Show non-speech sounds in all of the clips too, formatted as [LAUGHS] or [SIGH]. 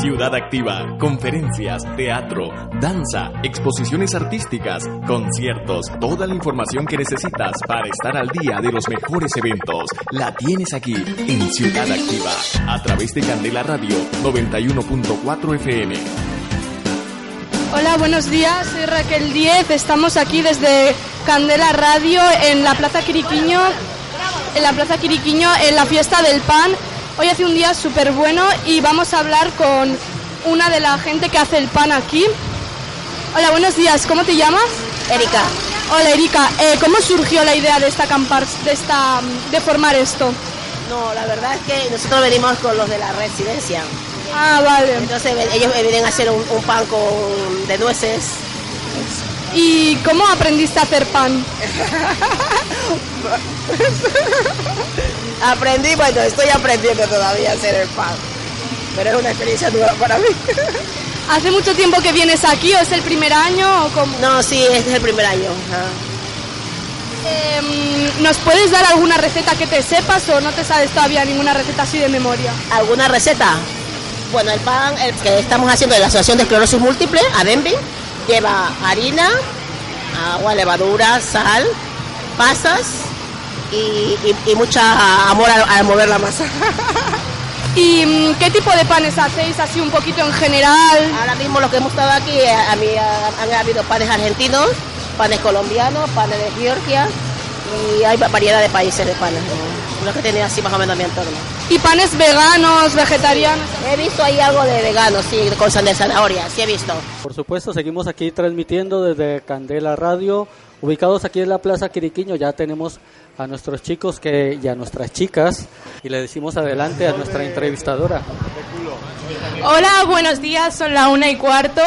Ciudad Activa, conferencias, teatro, danza, exposiciones artísticas, conciertos, toda la información que necesitas para estar al día de los mejores eventos, la tienes aquí en Ciudad Activa, a través de Candela Radio 91.4 FM. Hola, buenos días, soy Raquel Diez, estamos aquí desde Candela Radio en la Plaza Quiriquiño, en la Plaza Quiriquiño en la fiesta del pan Hoy hace un día súper bueno y vamos a hablar con una de la gente que hace el pan aquí. Hola, buenos días. ¿Cómo te llamas? Erika. Hola, Erika. Eh, ¿Cómo surgió la idea de esta de esta de formar esto? No, la verdad es que nosotros venimos con los de la residencia. Ah, vale. Entonces ellos vienen a hacer un, un pan con, de nueces. ¿Y cómo aprendiste a hacer pan? [LAUGHS] Aprendí, bueno, estoy aprendiendo todavía a hacer el pan. Pero es una experiencia nueva para mí. [LAUGHS] ¿Hace mucho tiempo que vienes aquí o es el primer año o cómo? No, sí, este es el primer año. Em, ¿Nos puedes dar alguna receta que te sepas o no te sabes todavía ninguna receta así de memoria? ¿Alguna receta? Bueno, el pan el que estamos haciendo de la Asociación de Esclerosis Múltiple, ADEMBI, lleva harina, agua, levadura, sal, pasas y, mucha amor al, mover la masa. [LAUGHS] ¿Y mm, qué tipo de panes hacéis así un poquito en general? Ahora mismo lo que hemos estado aquí, eh, a mí han habido panes argentinos, panes colombianos, panes de Georgia y hay variedad de países de panes, los que tenía así más o menos mi entorno. ¿Y panes veganos, vegetarianos? He visto ahí algo de veganos, sí, con de zanahoria, sí he visto. Por supuesto, seguimos aquí transmitiendo desde Candela Radio, ubicados aquí en la Plaza Quiriquiño, ya tenemos a nuestros chicos que, y a nuestras chicas y le decimos adelante a nuestra entrevistadora. Hola, buenos días, son la una y cuarto.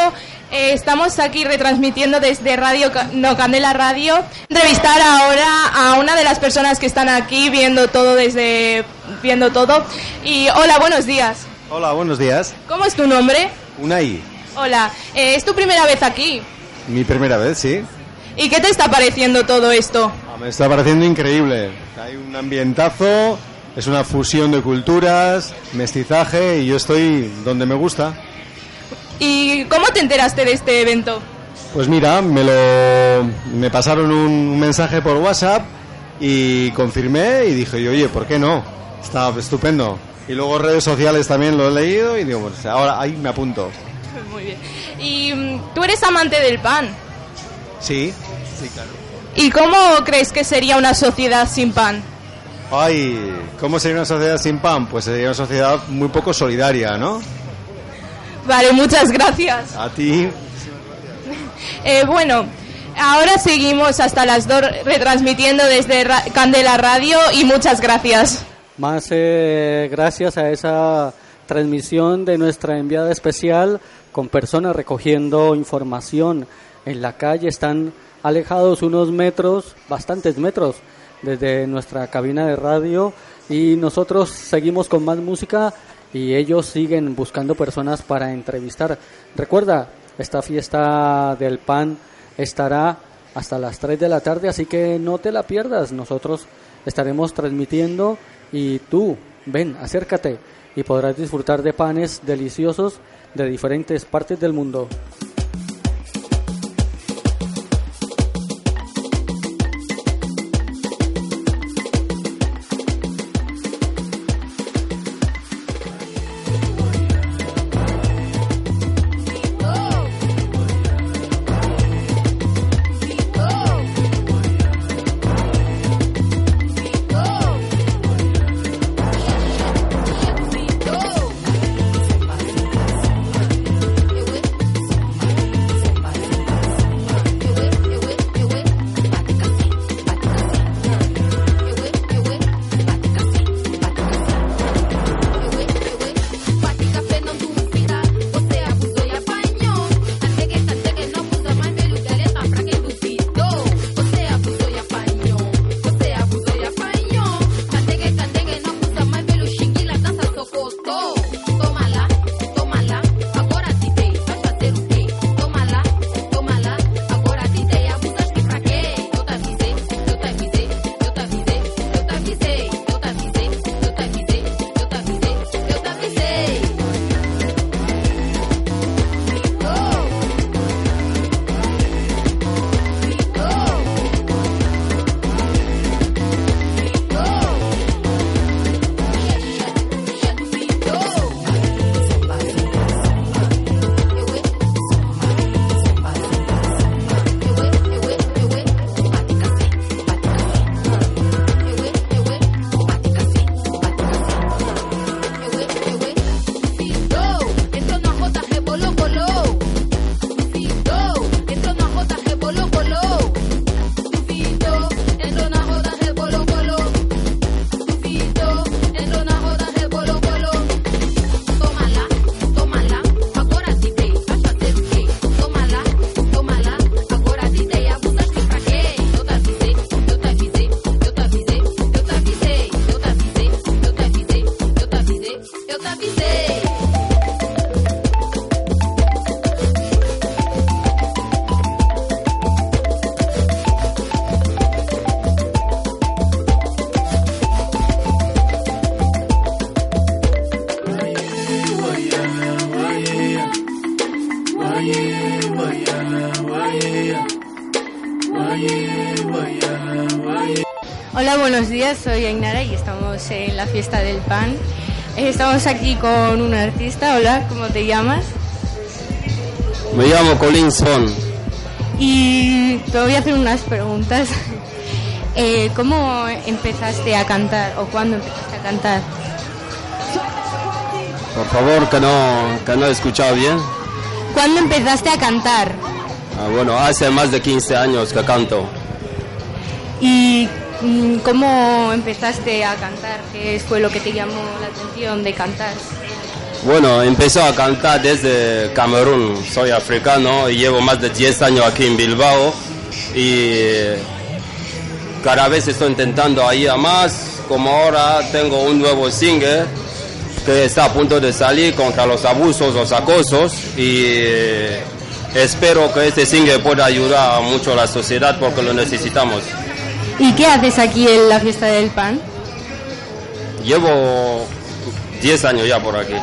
Eh, estamos aquí retransmitiendo desde Radio No Candela Radio. Entrevistar ahora a una de las personas que están aquí viendo todo desde viendo todo. Y hola, buenos días. Hola, buenos días. ¿Cómo es tu nombre? Unai. Hola, eh, ¿es tu primera vez aquí? Mi primera vez, sí. ¿Y qué te está pareciendo todo esto? Ah, me está pareciendo increíble. Hay un ambientazo, es una fusión de culturas, mestizaje y yo estoy donde me gusta. ¿Y cómo te enteraste de este evento? Pues mira, me lo me pasaron un, mensaje por WhatsApp y confirmé y dije, oye, ¿por qué no? Está estupendo. Y luego redes sociales también lo he leído y digo, pues ahora ahí me apunto. [LAUGHS] Muy bien. ¿Y mm, tú eres amante del pan? Sí, sí, claro. ¿Y cómo crees que sería una sociedad sin pan? Ay, ¿cómo sería una sociedad sin pan? Pues sería una sociedad muy poco solidaria, ¿no? Vale, muchas gracias. A ti. [LAUGHS] Eh, bueno, ahora seguimos hasta las dos retransmitiendo desde Candela Radio y muchas gracias. Más eh, gracias a esa transmisión de nuestra enviada especial con personas recogiendo información en la calle, están alejados unos metros, bastantes metros, desde nuestra cabina de radio y nosotros seguimos con más música y ellos siguen buscando personas para entrevistar. Recuerda, esta fiesta del pan estará hasta las 3 de la tarde, así que no te la pierdas. Nosotros estaremos transmitiendo y tú, ven, acércate y podrás disfrutar de panes deliciosos de diferentes partes del mundo. Buenos días, soy Ainara y estamos en la fiesta del pan. Eh, estamos aquí con un artista. Hola, ¿cómo te llamas? Me llamo Colin Son. Y te voy a hacer unas preguntas. [LAUGHS] Eh, ¿Cómo empezaste a cantar o cuándo empezaste a cantar? Por favor, que no, que no he escuchado bien. ¿Cuándo empezaste a cantar? Ah, bueno, hace más de 15 años que canto. ¿Y cómo empezaste a cantar? ¿Qué fue lo que te llamó la atención de cantar? Bueno, empezó a cantar desde Camerún. Soy africano y llevo más de 10 años aquí en Bilbao. Y cada vez estoy intentando ir a más. Como ahora tengo un nuevo single que está a punto de salir contra los abusos, los acosos. Y espero que este single pueda ayudar mucho a la sociedad porque lo necesitamos. ¿Y qué haces aquí en la fiesta del pan? Llevo 10 años ya por aquí.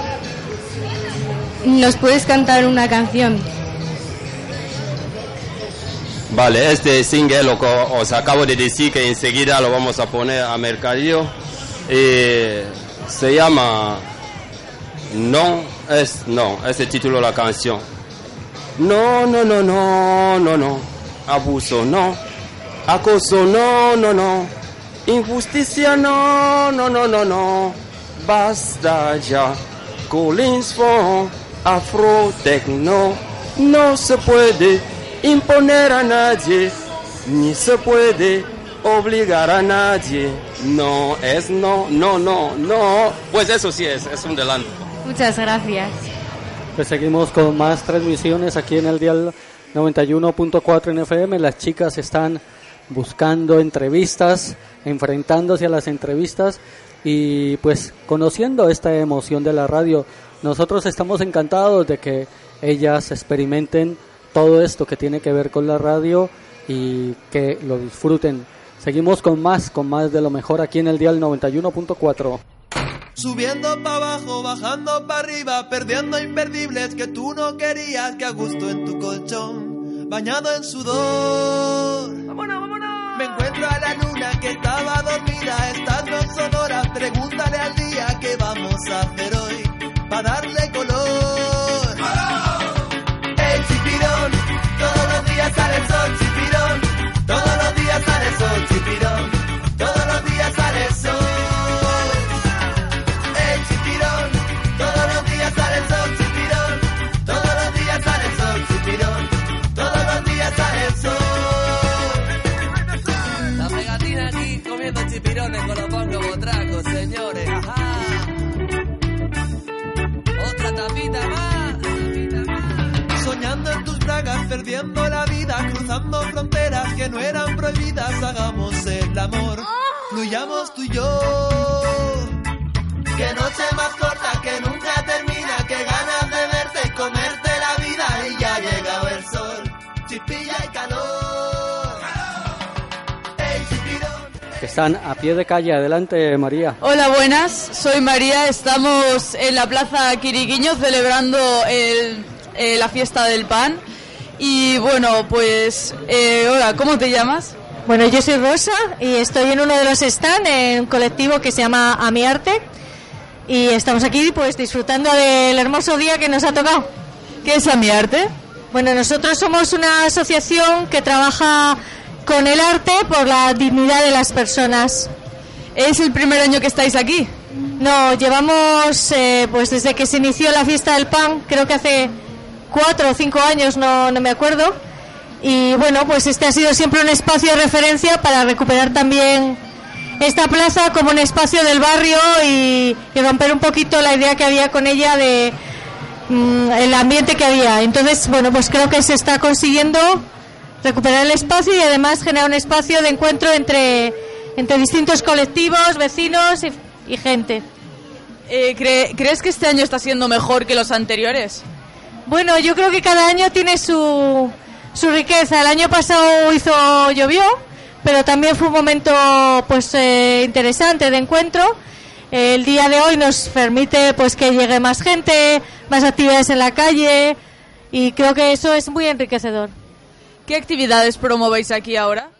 ¿Nos puedes cantar una canción? Vale, este single lo que os acabo de decir que enseguida lo vamos a poner a mercadillo. Eh, se llama No es No, es el título de la canción. No, no, no, no, no, no. Abuso, no. Acoso, no, no, no. Injusticia, no, no, no, no, no. Basta ya. Collins for Afro Techno. No se puede imponer a nadie, ni se puede obligar a nadie. No es no, no, no, no. Pues eso sí es, es un delante. Muchas gracias. Pues seguimos con más transmisiones aquí en el dial 91.4 en FM. Las chicas están buscando entrevistas, enfrentándose a las entrevistas y pues conociendo esta emoción de la radio. Nosotros estamos encantados de que ellas experimenten todo esto que tiene que ver con la radio y que lo disfruten. Seguimos con más, con más de lo mejor aquí en el dial 91.4. Subiendo para abajo, bajando para arriba, perdiendo imperdibles que tú no querías, que a gusto en tu colchón, bañado en sudor. Encuentro a la luna que estaba dormida, estando Sonora, pregúntale al día qué vamos a hacer hoy, para darle color. El chipirón, todos los días sale el sol, chipirón, todos los días sale el sol, chipirón, Tus bragas, perdiendo la vida, cruzando fronteras que no eran prohibidas, hagamos el amor, fluyamos tú y yo. Que noche más corta, que nunca termina, que ganas de verte y comerte la vida y ya ha llegado el sol, chispilla y calor. Que están a pie de calle. Adelante, María. Hola, buenas. Soy María. Estamos en la Plaza Quiriquiño celebrando el- eh, la fiesta del pan. Y bueno, pues, eh, hola, ¿cómo te llamas? Bueno, yo soy Rosa y estoy en uno de los stands en un colectivo que se llama A Mi Arte y estamos aquí pues disfrutando del hermoso día que nos ha tocado. ¿Qué es A Mi Arte? Bueno, nosotros somos una asociación que trabaja con el arte por la dignidad de las personas. ¿Es el primer año que estáis aquí? No, llevamos eh, pues desde que se inició la fiesta del pan, creo que hace cuatro o cinco años, no, no me acuerdo. Y bueno, pues este ha sido siempre un espacio de referencia para recuperar también esta plaza como un espacio del barrio y, y romper un poquito la idea que había con ella de mm, el ambiente que había. Entonces, bueno, pues creo que se está consiguiendo recuperar el espacio y además generar un espacio de encuentro entre, entre distintos colectivos, vecinos y, gente. Eh, cre- ¿Crees que este año está siendo mejor que los anteriores? Bueno, yo creo que cada año tiene su, su riqueza. El año pasado hizo llovió, pero también fue un momento pues eh, interesante de encuentro. El día de hoy nos permite pues que llegue más gente, más actividades en la calle y creo que eso es muy enriquecedor. ¿Qué actividades promovéis aquí ahora?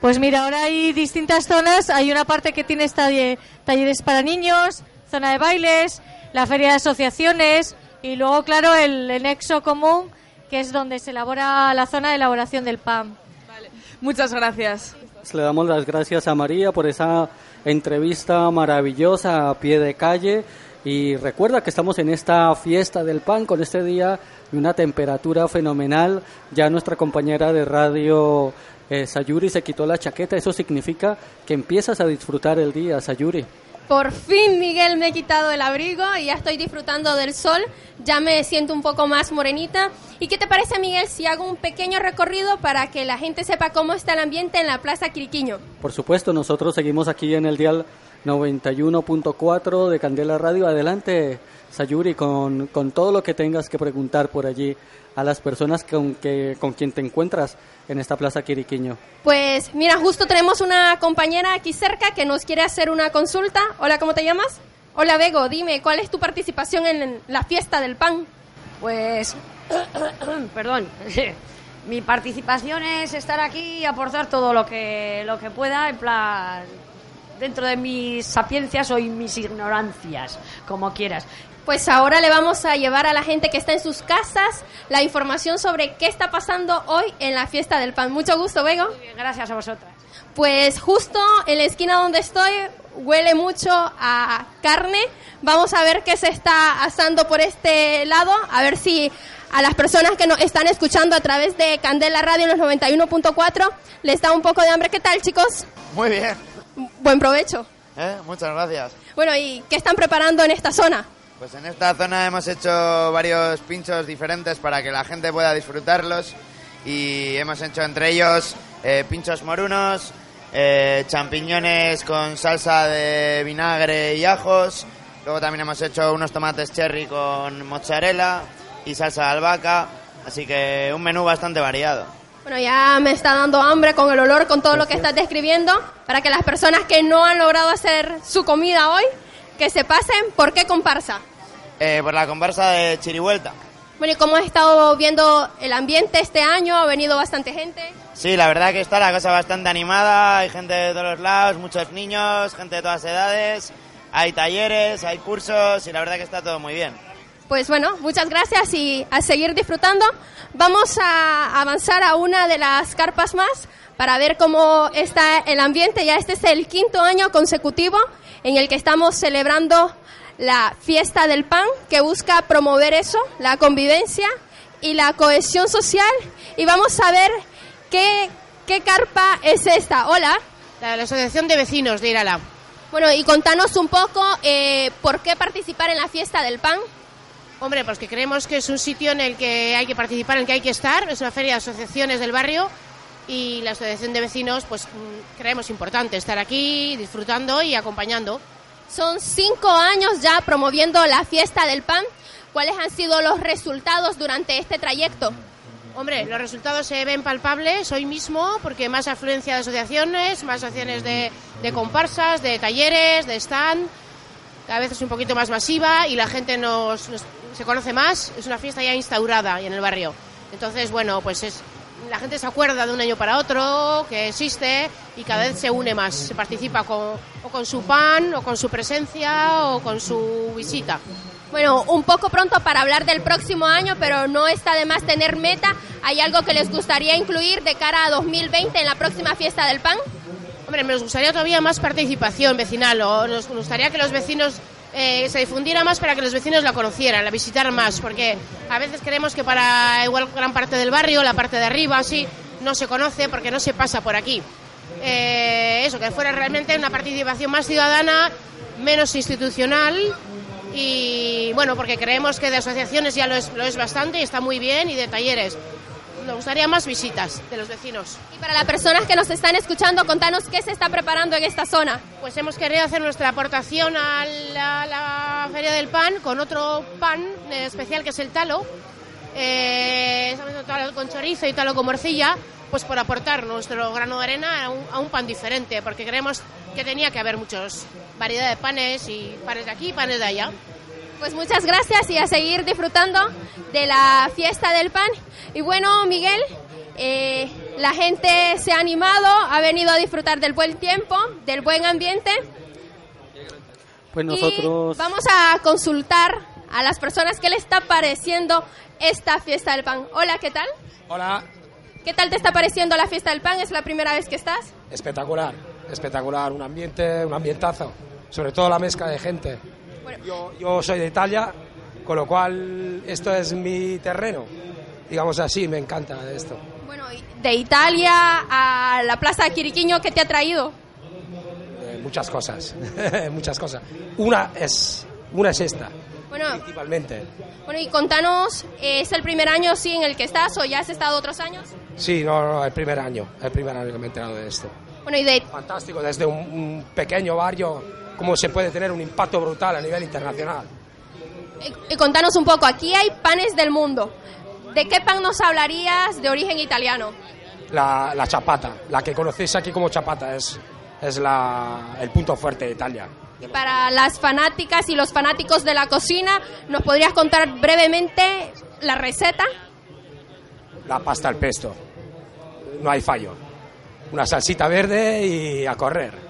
Pues mira, ahora hay distintas zonas. Hay una parte que tiene talle- talleres para niños, zona de bailes, la feria de asociaciones y luego, claro, el, el nexo común, que es donde se elabora la zona de elaboración del pan. Muchas gracias. Le damos las gracias a María por esa entrevista maravillosa a pie de calle y recuerda que estamos en esta fiesta del pan con este día y una temperatura fenomenal. Ya nuestra compañera de radio eh, Sayuri se quitó la chaqueta, eso significa que empiezas a disfrutar el día, Sayuri. Por fin, Miguel, me he quitado el abrigo y ya estoy disfrutando del sol. Ya me siento un poco más morenita. ¿Y qué te parece, Miguel, si hago un pequeño recorrido para que la gente sepa cómo está el ambiente en la Plaza Quiriquiño? Por supuesto, nosotros seguimos aquí en el dial 91.4 de Candela Radio. Adelante, Sayuri, con, con todo lo que tengas que preguntar por allí a las personas con, que, con quien te encuentras en esta Plaza Quiriquiño. Pues mira, justo tenemos una compañera aquí cerca que nos quiere hacer una consulta. Hola, ¿cómo te llamas? Hola, Bego, dime, ¿cuál es tu participación en la fiesta del pan? Pues, [COUGHS] perdón, [COUGHS] mi participación es estar aquí y aportar todo lo que, lo que pueda, en plan, dentro de mis sapiencias o mis ignorancias, como quieras. Pues ahora le vamos a llevar a la gente que está en sus casas la información sobre qué está pasando hoy en la fiesta del pan. Mucho gusto, Bego. Gracias a vosotras. Pues justo en la esquina donde estoy huele mucho a carne. Vamos a ver qué se está asando por este lado, a ver si a las personas que nos están escuchando a través de Candela Radio en los 91.4 les da un poco de hambre. ¿Qué tal, chicos? Muy bien. Buen provecho. ¿eh? Muchas gracias. Bueno, ¿y qué están preparando en esta zona? Pues en esta zona hemos hecho varios pinchos diferentes para que la gente pueda disfrutarlos y hemos hecho entre ellos eh, pinchos morunos, eh, champiñones con salsa de vinagre y ajos, luego también hemos hecho unos tomates cherry con mozzarella y salsa de albahaca, así que un menú bastante variado. Bueno, ya me está dando hambre con el olor, con todo lo que estás describiendo, para que las personas que no han logrado hacer su comida hoy, que se pasen, ¿por qué comparsa? Eh, por la conversa de Chirivuelta. Bueno, ¿y cómo has estado viendo el ambiente este año? ¿Ha venido bastante gente? Sí, la verdad que está la cosa bastante animada, hay gente de todos los lados, muchos niños, gente de todas edades, hay talleres, hay cursos y la verdad que está todo muy bien. Pues bueno, muchas gracias y a seguir disfrutando. Vamos a avanzar a una de las carpas más para ver cómo está el ambiente. Ya este es el quinto año consecutivo en el que estamos celebrando la fiesta del pan, que busca promover eso, la convivencia y la cohesión social. Y vamos a ver qué, qué carpa es esta. Hola. La de la Asociación de Vecinos de Irala. Bueno, y contanos un poco eh, por qué participar en la fiesta del pan. Hombre, pues que creemos que es un sitio en el que hay que participar, en el que hay que estar. Es una feria de asociaciones del barrio y la Asociación de Vecinos, pues mm, creemos importante estar aquí, disfrutando y acompañando. Son cinco años ya promoviendo la fiesta del pan. ¿Cuáles han sido los resultados durante este trayecto? Hombre, los resultados se ven palpables hoy mismo porque más afluencia de asociaciones, más asociaciones de, de comparsas, de talleres, de stand. Cada vez es un poquito más masiva y la gente nos, nos- se conoce más. Es una fiesta ya instaurada en el barrio. Entonces, bueno, pues es, la gente se acuerda de un año para otro que existe y cada vez se une más. Se participa con, o con su pan, o con su presencia, o con su visita. Bueno, un poco pronto para hablar del próximo año, pero no está de más tener meta. ¿Hay algo que les gustaría incluir de cara a 2020 en la próxima fiesta del pan? Hombre, nos gustaría todavía más participación vecinal, o nos gustaría que los vecinos eh, se difundiera más para que los vecinos la conocieran, la visitaran más, porque a veces creemos que para igual gran parte del barrio, la parte de arriba, así, no se conoce porque no se pasa por aquí. Eh, eso, que fuera realmente una participación más ciudadana, menos institucional y bueno, porque creemos que de asociaciones ya lo es, lo es bastante y está muy bien y de talleres. Nos gustaría más visitas de los vecinos. Y para las personas que nos están escuchando, contanos qué se está preparando en esta zona. Pues hemos querido hacer nuestra aportación a la, a la Feria del Pan con otro pan especial que es el talo. Eh, talo con chorizo y talo con morcilla, pues por aportar nuestro grano de arena a un, a un pan diferente, porque creemos que tenía que haber muchas variedad de panes y panes de aquí y panes de allá. Pues muchas gracias y a seguir disfrutando de la fiesta del pan. Y bueno, Miguel, eh, La gente se ha animado, ha venido a disfrutar del buen tiempo, del buen ambiente. Pues nosotros... Y vamos a consultar a las personas qué le está pareciendo esta fiesta del pan. Hola, ¿qué tal? Hola, ¿Qué tal te está pareciendo la fiesta del pan? ¿Es la primera vez que estás? espectacular, espectacular, un ambiente, un ambientazo, sobre todo la mezcla de gente. Yo, yo soy de Italia, con lo cual esto es mi terreno, digamos así, me encanta esto. De Italia a la Plaza Quiriquiño, ¿qué te ha traído? Eh, muchas cosas, [LAUGHS] muchas cosas. Una es, una es esta, Bueno, principalmente. bueno y contanos, ¿es el primer año sí en el que estás o ya has estado otros años? Sí, no, no, el primer año, el primer año que me he enterado de esto. Bueno, y de, Fantástico, desde un, un pequeño barrio, cómo se puede tener un impacto brutal a nivel internacional. y contanos un poco, aquí hay panes del mundo. ¿De qué pan nos hablarías de origen italiano? La, la chapata, la que conocéis aquí como chapata, es, es la, el punto fuerte de Italia. Y para las fanáticas y los fanáticos de la cocina, ¿nos podrías contar brevemente la receta? La pasta al pesto, no hay fallo. Una salsita verde y a correr.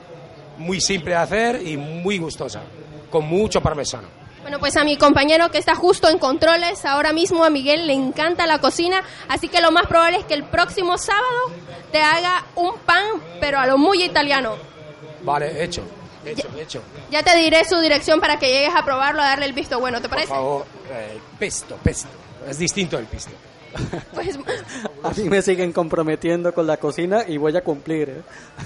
Muy simple de hacer y muy gustosa, con mucho parmesano. Bueno, pues a mi compañero que está justo en controles, ahora mismo a Miguel le encanta la cocina, así que lo más probable es que el próximo sábado te haga un pan, pero a lo muy italiano. Vale, hecho, hecho, hecho. Ya te diré su dirección para que llegues a probarlo, a darle el visto bueno, ¿te Por parece? favor, eh, pesto, pesto. Es distinto el pesto. Pues A mí me siguen comprometiendo con la cocina y voy a cumplir. ¿eh?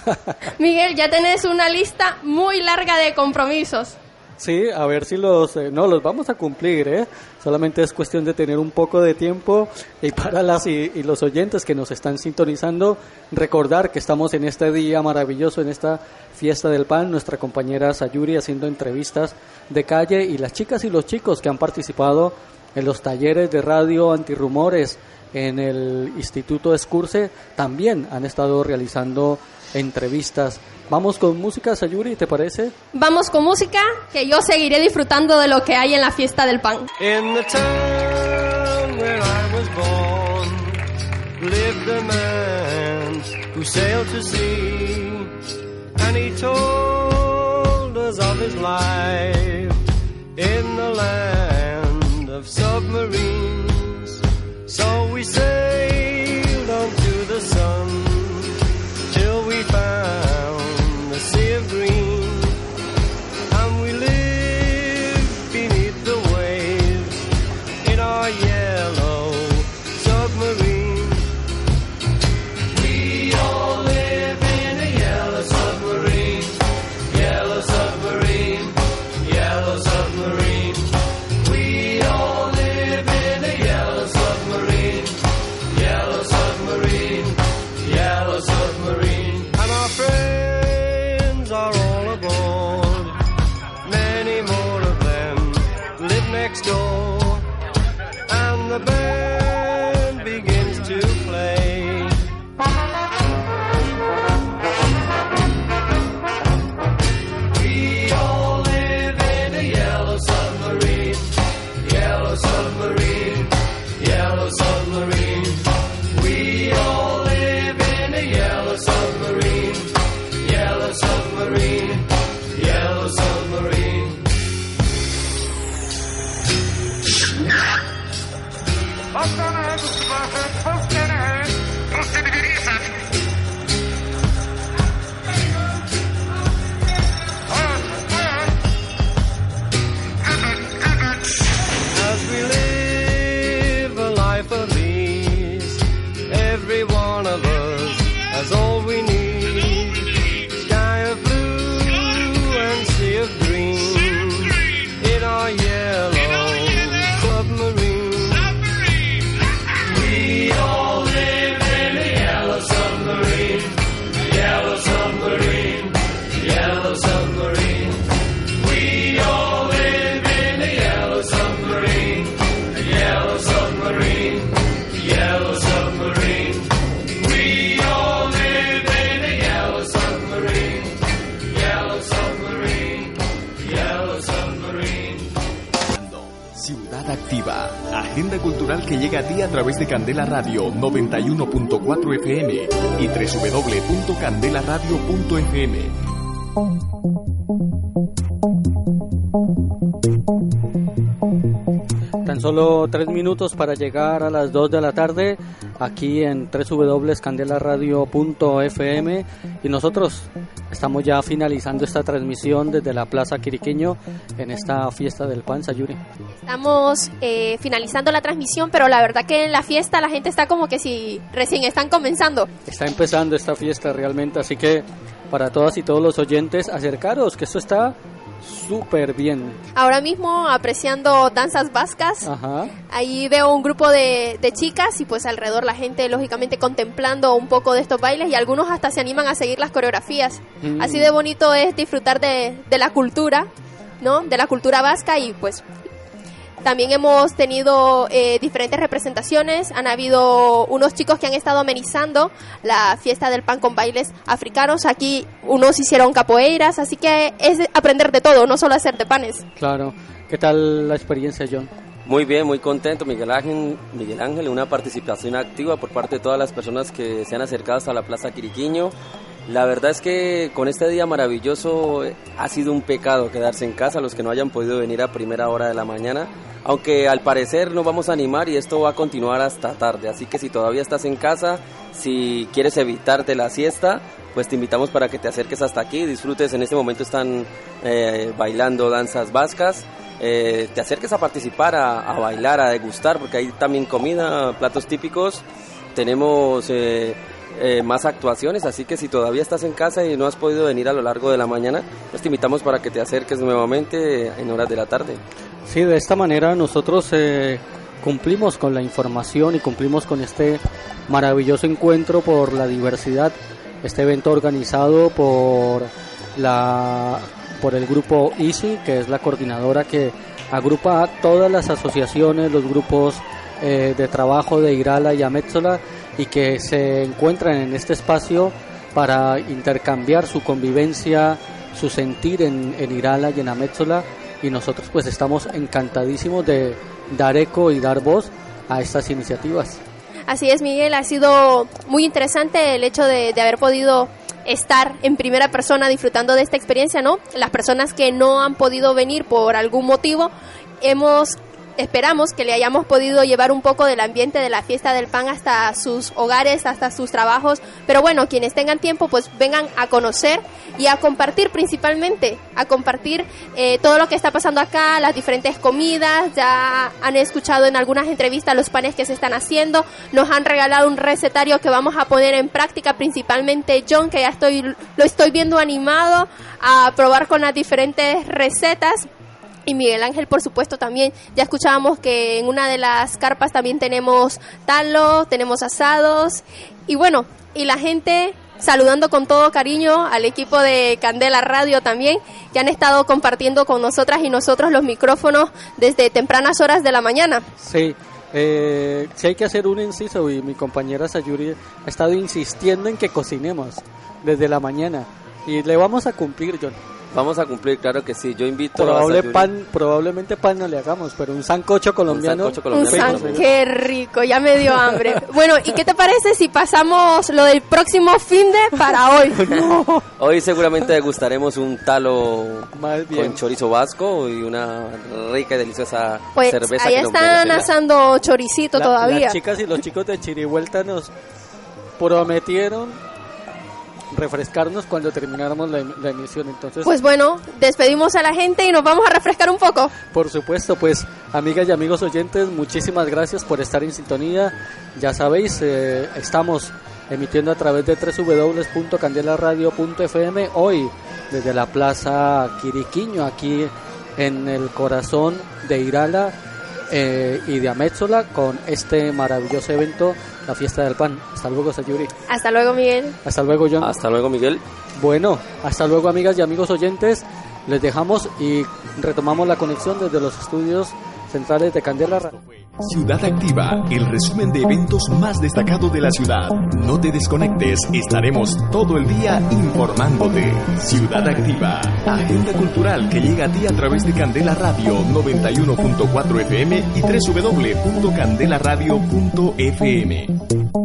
[LAUGHS] Miguel, ya tenés una lista muy larga de compromisos. Sí, a ver si los... eh, no, los vamos a cumplir, ¿eh? Solamente es cuestión de tener un poco de tiempo y para las y, y los oyentes que nos están sintonizando, recordar que estamos en este día maravilloso, en esta fiesta del pan, nuestra compañera Sayuri haciendo entrevistas de calle y las chicas y los chicos que han participado en los talleres de radio antirrumores en el Instituto Escurce también han estado realizando entrevistas. Vamos con música, Sayuri, ¿te parece? Vamos con música, que yo seguiré disfrutando de lo que hay en la fiesta del pan. In the town where I was born lived a man who sailed to sea, and he told us of his life a través de Candela Radio 91.4 FM y www.candelaradio.fm. Tan solo tres minutos para llegar a las 2 de la tarde aquí en www.candelaradio.fm y nosotros estamos ya finalizando esta transmisión desde la Plaza Quiriqueño en esta fiesta del pan Sayuri. Estamos eh, finalizando la transmisión, pero la verdad que en la fiesta la gente está como que si recién están comenzando. Está empezando esta fiesta realmente, así que para todas y todos los oyentes, acercaros, que esto está súper bien. Ahora mismo apreciando danzas vascas. Ajá. Ahí veo un grupo de, de chicas y pues alrededor la gente lógicamente contemplando un poco de estos bailes y algunos hasta se animan a seguir las coreografías. Mm. Así de bonito es disfrutar de, de la cultura, ¿no? De la cultura vasca y pues también hemos tenido eh, diferentes representaciones. Han habido unos chicos que han estado amenizando la fiesta del pan con bailes africanos. Aquí unos hicieron capoeiras, así que es aprender de todo, no solo hacer de panes. Claro. ¿Qué tal la experiencia, John? Muy bien, muy contento, Miguel Ángel, Miguel Ángel, una participación activa por parte de todas las personas que se han acercado hasta la Plaza Quiriquiño. La verdad es que con este día maravilloso eh, ha sido un pecado quedarse en casa, los que no hayan podido venir a primera hora de la mañana, aunque al parecer nos vamos a animar y esto va a continuar hasta tarde, así que si todavía estás en casa, si quieres evitarte la siesta, pues te invitamos para que te acerques hasta aquí, disfrutes, en este momento están eh, bailando danzas vascas, eh, te acerques a participar, a, bailar, a degustar, porque hay también comida, platos típicos, tenemos eh, eh, más actuaciones, así que si todavía estás en casa y no has podido venir a lo largo de la mañana, pues te invitamos para que te acerques nuevamente en horas de la tarde. Sí, de esta manera nosotros cumplimos con la información y cumplimos con este maravilloso encuentro por la diversidad, este evento organizado por la por el grupo ISI, que es la coordinadora que agrupa a todas las asociaciones, los grupos eh, de trabajo de Irala y Amétzola y que se encuentran en este espacio para intercambiar su convivencia, su sentir en, en Irala y en Amétzola y nosotros pues estamos encantadísimos de dar eco y dar voz a estas iniciativas. Así es, Miguel, ha sido muy interesante el hecho de, de haber podido estar en primera persona disfrutando de esta experiencia, ¿no? Las personas que no han podido venir por algún motivo, hemos esperamos que le hayamos podido llevar un poco del ambiente de la fiesta del pan hasta sus hogares, hasta sus trabajos. Pero bueno, quienes tengan tiempo, pues vengan a conocer y a compartir principalmente, a compartir eh, todo lo que está pasando acá, las diferentes comidas. Ya han escuchado en algunas entrevistas los panes que se están haciendo. Nos han regalado un recetario que vamos a poner en práctica, principalmente John, que ya estoy, lo estoy viendo animado a probar con las diferentes recetas y Miguel Ángel, por supuesto, también. Ya escuchábamos que en una de las carpas también tenemos talo, tenemos asados. Y bueno, y la gente saludando con todo cariño al equipo de Candela Radio también, que han estado compartiendo con nosotras y nosotros los micrófonos desde tempranas horas de la mañana. Sí, eh, sí hay que hacer un inciso y mi compañera Sayuri ha estado insistiendo en que cocinemos desde la mañana y le vamos a cumplir, John. Vamos a cumplir, claro que sí. Yo invito Probable a pan, probablemente pan no le hagamos, pero un sancocho colombiano. sancocho colombiano. Un san- qué rico, ya me dio hambre. [LAUGHS] Bueno, ¿y qué te parece si pasamos lo del próximo fin de para hoy? [LAUGHS] Hoy seguramente degustaremos un talo bien. con chorizo vasco y una rica y deliciosa Pues cerveza ahí que están asando choricito La- todavía. Las chicas y los chicos de Chirivuelta nos prometieron refrescarnos cuando termináramos la, em- la emisión. Entonces, Pues bueno, despedimos a la gente y nos vamos a refrescar un poco. por supuesto, pues amigas y amigos oyentes, muchísimas gracias por estar en sintonía. Ya sabéis, eh, estamos emitiendo a través de www.candelaradio.fm hoy desde la Plaza Quiriquiño, aquí en el corazón de Irala eh, y de Amétzola con este maravilloso evento, la Fiesta del Pan. Hasta luego, Sayuri. Hasta luego, Miguel. Hasta luego, John. Hasta luego, Miguel. Bueno, hasta luego, amigas y amigos oyentes. Les dejamos y retomamos la conexión desde los estudios centrales de Candela. Ciudad Activa, el resumen de eventos más destacados de la ciudad. No te desconectes, estaremos todo el día informándote. Ciudad Activa, agenda cultural que llega a ti a través de Candela Radio 91.4 FM y www.candelaradio.fm.